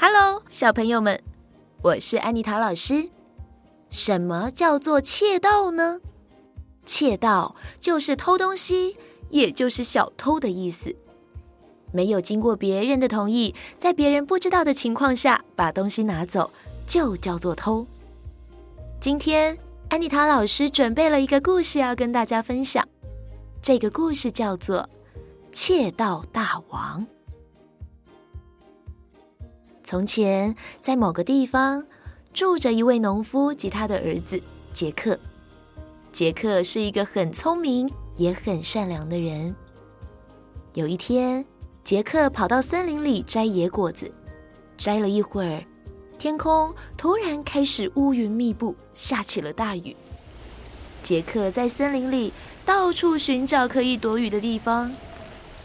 Hello，小朋友们，我是安妮塔老师。什么叫做窃盗呢？窃盗就是偷东西，也就是小偷的意思。没有经过别人的同意，在别人不知道的情况下把东西拿走，就叫做偷。今天安妮塔老师准备了一个故事要跟大家分享，这个故事叫做《窃盗大王》。从前，在某个地方住着一位农夫及他的儿子杰克。杰克是一个很聪明也很善良的人。有一天，杰克跑到森林里摘野果子，摘了一会儿，天空突然开始乌云密布，下起了大雨。杰克在森林里到处寻找可以躲雨的地方，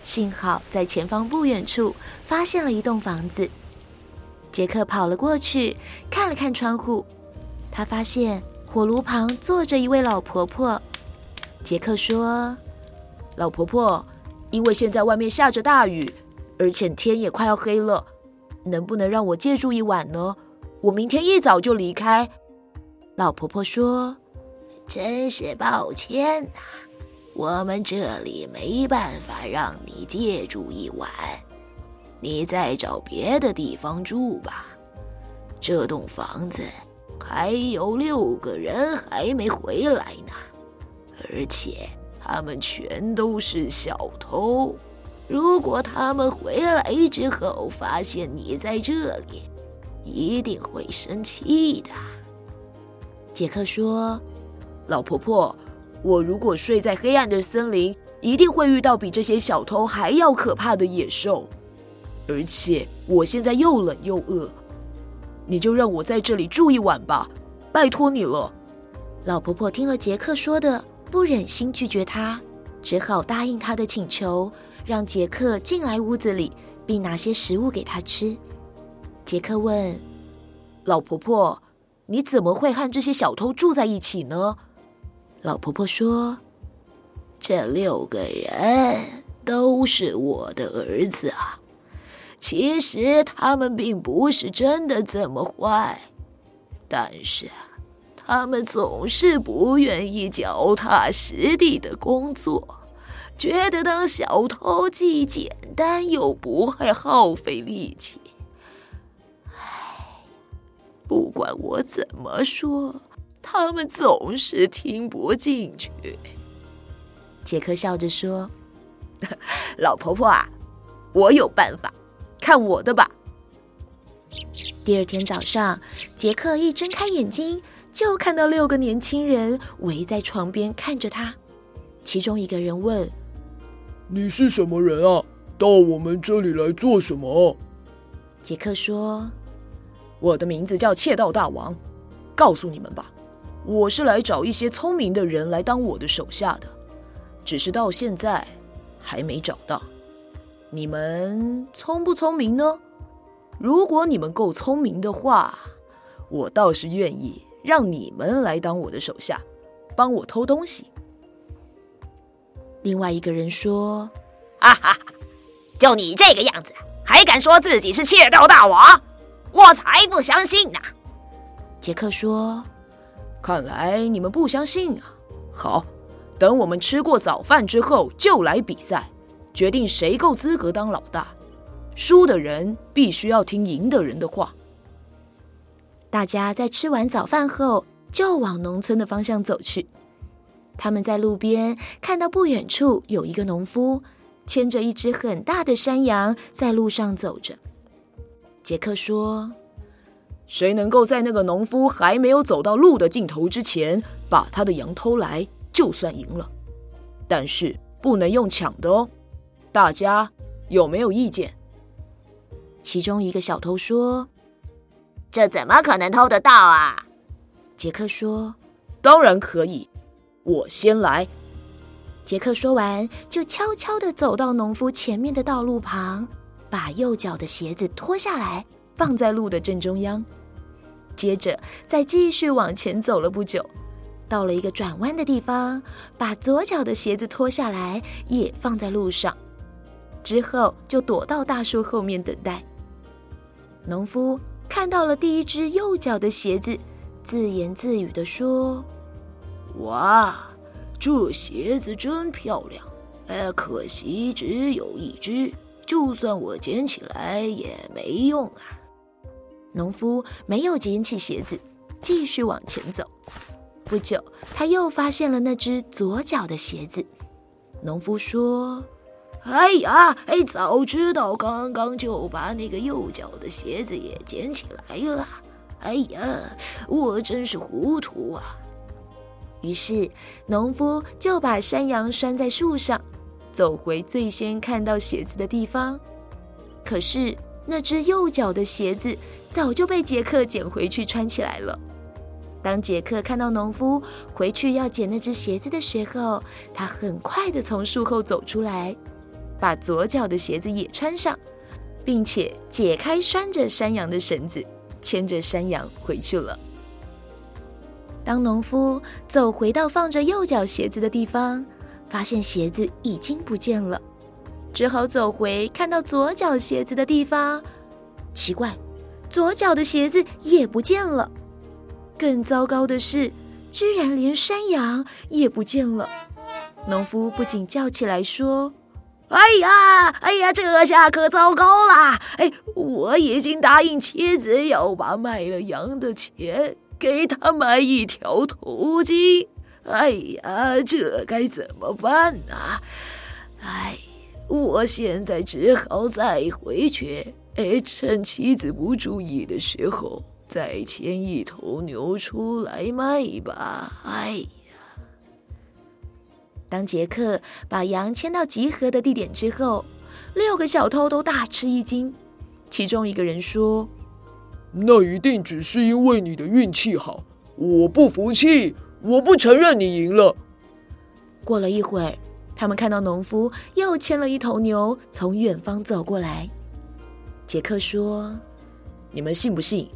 幸好在前方不远处发现了一栋房子。杰克跑了过去，看了看窗户，他发现火炉旁坐着一位老婆婆。杰克说：“老婆婆，因为现在外面下着大雨，而且天也快要黑了，能不能让我借住一晚呢？我明天一早就离开。”老婆婆说：“真是抱歉呐，我们这里没办法让你借住一晚。”你再找别的地方住吧。这栋房子还有六个人还没回来呢，而且他们全都是小偷。如果他们回来之后发现你在这里，一定会生气的。杰克说：“老婆婆，我如果睡在黑暗的森林，一定会遇到比这些小偷还要可怕的野兽。”而且我现在又冷又饿，你就让我在这里住一晚吧，拜托你了。老婆婆听了杰克说的，不忍心拒绝他，只好答应他的请求，让杰克进来屋子里，并拿些食物给他吃。杰克问：“老婆婆，你怎么会和这些小偷住在一起呢？”老婆婆说：“这六个人都是我的儿子啊。”其实他们并不是真的这么坏，但是他们总是不愿意脚踏实地的工作，觉得当小偷既简单又不会耗费力气。唉，不管我怎么说，他们总是听不进去。杰克笑着说：“老婆婆啊，我有办法。”看我的吧！第二天早上，杰克一睁开眼睛，就看到六个年轻人围在床边看着他。其中一个人问：“你是什么人啊？到我们这里来做什么？”杰克说：“我的名字叫窃盗大王。告诉你们吧，我是来找一些聪明的人来当我的手下的，只是到现在还没找到。”你们聪不聪明呢？如果你们够聪明的话，我倒是愿意让你们来当我的手下，帮我偷东西。另外一个人说：“哈哈哈，就你这个样子，还敢说自己是窃盗大王？我才不相信呢！”杰克说：“看来你们不相信啊。好，等我们吃过早饭之后，就来比赛。”决定谁够资格当老大，输的人必须要听赢的人的话。大家在吃完早饭后，就往农村的方向走去。他们在路边看到不远处有一个农夫牵着一只很大的山羊在路上走着。杰克说：“谁能够在那个农夫还没有走到路的尽头之前把他的羊偷来，就算赢了。但是不能用抢的哦。”大家有没有意见？其中一个小偷说：“这怎么可能偷得到啊？”杰克说：“当然可以，我先来。”杰克说完，就悄悄地走到农夫前面的道路旁，把右脚的鞋子脱下来，放在路的正中央。接着，再继续往前走了不久，到了一个转弯的地方，把左脚的鞋子脱下来，也放在路上。之后就躲到大树后面等待。农夫看到了第一只右脚的鞋子，自言自语地说：“哇，这鞋子真漂亮！哎，可惜只有一只，就算我捡起来也没用啊。”农夫没有捡起鞋子，继续往前走。不久，他又发现了那只左脚的鞋子。农夫说：“哎呀，哎，早知道刚刚就把那个右脚的鞋子也捡起来了。哎呀，我真是糊涂啊！”于是，农夫就把山羊拴在树上，走回最先看到鞋子的地方。可是，那只右脚的鞋子早就被杰克捡回去穿起来了。当杰克看到农夫回去要捡那只鞋子的时候，他很快地从树后走出来，把左脚的鞋子也穿上，并且解开拴着山羊的绳子，牵着山羊回去了。当农夫走回到放着右脚鞋子的地方，发现鞋子已经不见了。只好走回看到左脚鞋子的地方，奇怪，左脚的鞋子也不见了。更糟糕的是，居然连山羊也不见了。农夫不禁叫起来说：“哎呀，哎呀，这下可糟糕了！哎，我已经答应妻子要把卖了羊的钱给他买一条头鸡。哎呀，这该怎么办啊？哎。”我现在只好再回去，哎，趁妻子不注意的时候，再牵一头牛出来卖吧。哎呀！当杰克把羊牵到集合的地点之后，六个小偷都大吃一惊。其中一个人说：“那一定只是因为你的运气好，我不服气，我不承认你赢了。”过了一会儿。他们看到农夫又牵了一头牛从远方走过来。杰克说：“你们信不信，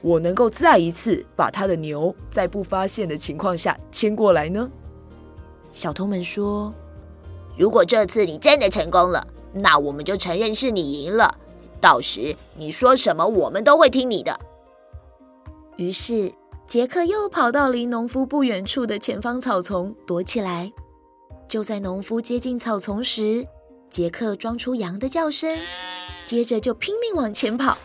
我能够再一次把他的牛在不发现的情况下牵过来呢？”小偷们说：“如果这次你真的成功了，那我们就承认是你赢了。到时你说什么，我们都会听你的。”于是，杰克又跑到离农夫不远处的前方草丛躲起来。就在农夫接近草丛时，杰克装出羊的叫声，接着就拼命往前跑。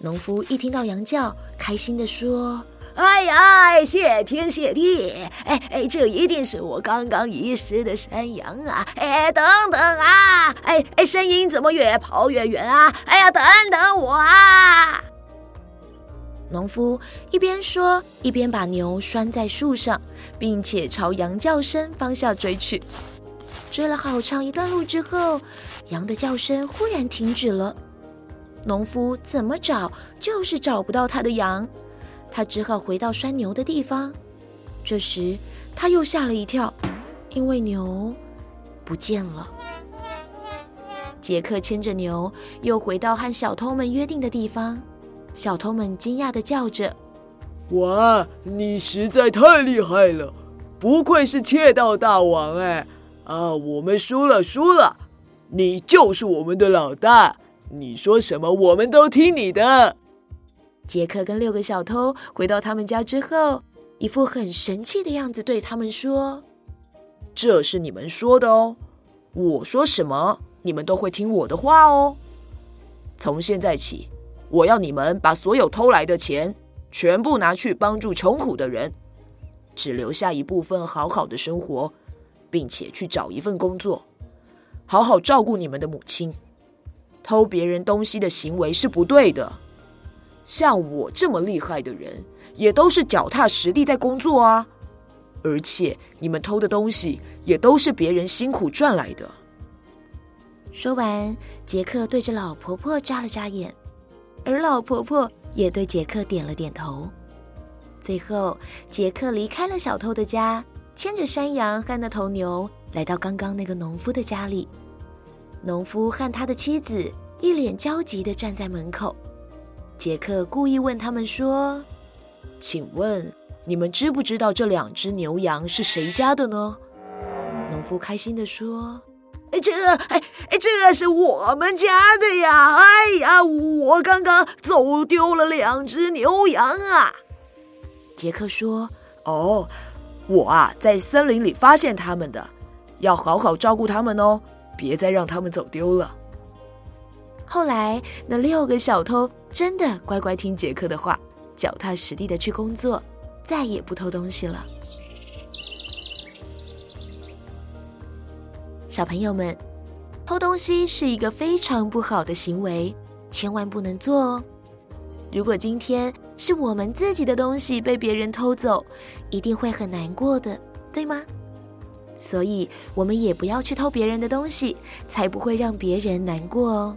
农夫一听到羊叫，开心地说：“哎呀，谢天谢地！哎哎，这一定是我刚刚遗失的山羊啊！哎，等等啊！哎哎，声音怎么越跑越远啊？哎呀，等等我啊！”农夫一边说，一边把牛拴在树上，并且朝羊叫声方向追去。追了好长一段路之后，羊的叫声忽然停止了。农夫怎么找就是找不到他的羊，他只好回到拴牛的地方。这时他又吓了一跳，因为牛不见了。杰克牵着牛又回到和小偷们约定的地方。小偷们惊讶的叫着：“哇，你实在太厉害了，不愧是窃盗大王哎！啊，我们输了，输了，你就是我们的老大，你说什么我们都听你的。”杰克跟六个小偷回到他们家之后，一副很神气的样子，对他们说：“这是你们说的哦，我说什么，你们都会听我的话哦。从现在起。”我要你们把所有偷来的钱全部拿去帮助穷苦的人，只留下一部分好好的生活，并且去找一份工作，好好照顾你们的母亲。偷别人东西的行为是不对的。像我这么厉害的人，也都是脚踏实地在工作啊。而且你们偷的东西也都是别人辛苦赚来的。说完，杰克对着老婆婆眨了眨眼。而老婆婆也对杰克点了点头。最后，杰克离开了小偷的家，牵着山羊和那头牛，来到刚刚那个农夫的家里。农夫和他的妻子一脸焦急地站在门口。杰克故意问他们说：“请问你们知不知道这两只牛羊是谁家的呢？”农夫开心地说：“哎这个，哎哎，这是我们家的呀！哎呀，我刚刚走丢了两只牛羊啊！杰克说：“哦，我啊，在森林里发现他们的，要好好照顾他们哦，别再让他们走丢了。”后来，那六个小偷真的乖乖听杰克的话，脚踏实地的去工作，再也不偷东西了。小朋友们，偷东西是一个非常不好的行为，千万不能做哦。如果今天是我们自己的东西被别人偷走，一定会很难过的，对吗？所以，我们也不要去偷别人的东西，才不会让别人难过哦。